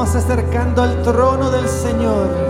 vamos acercando al trono del Señor.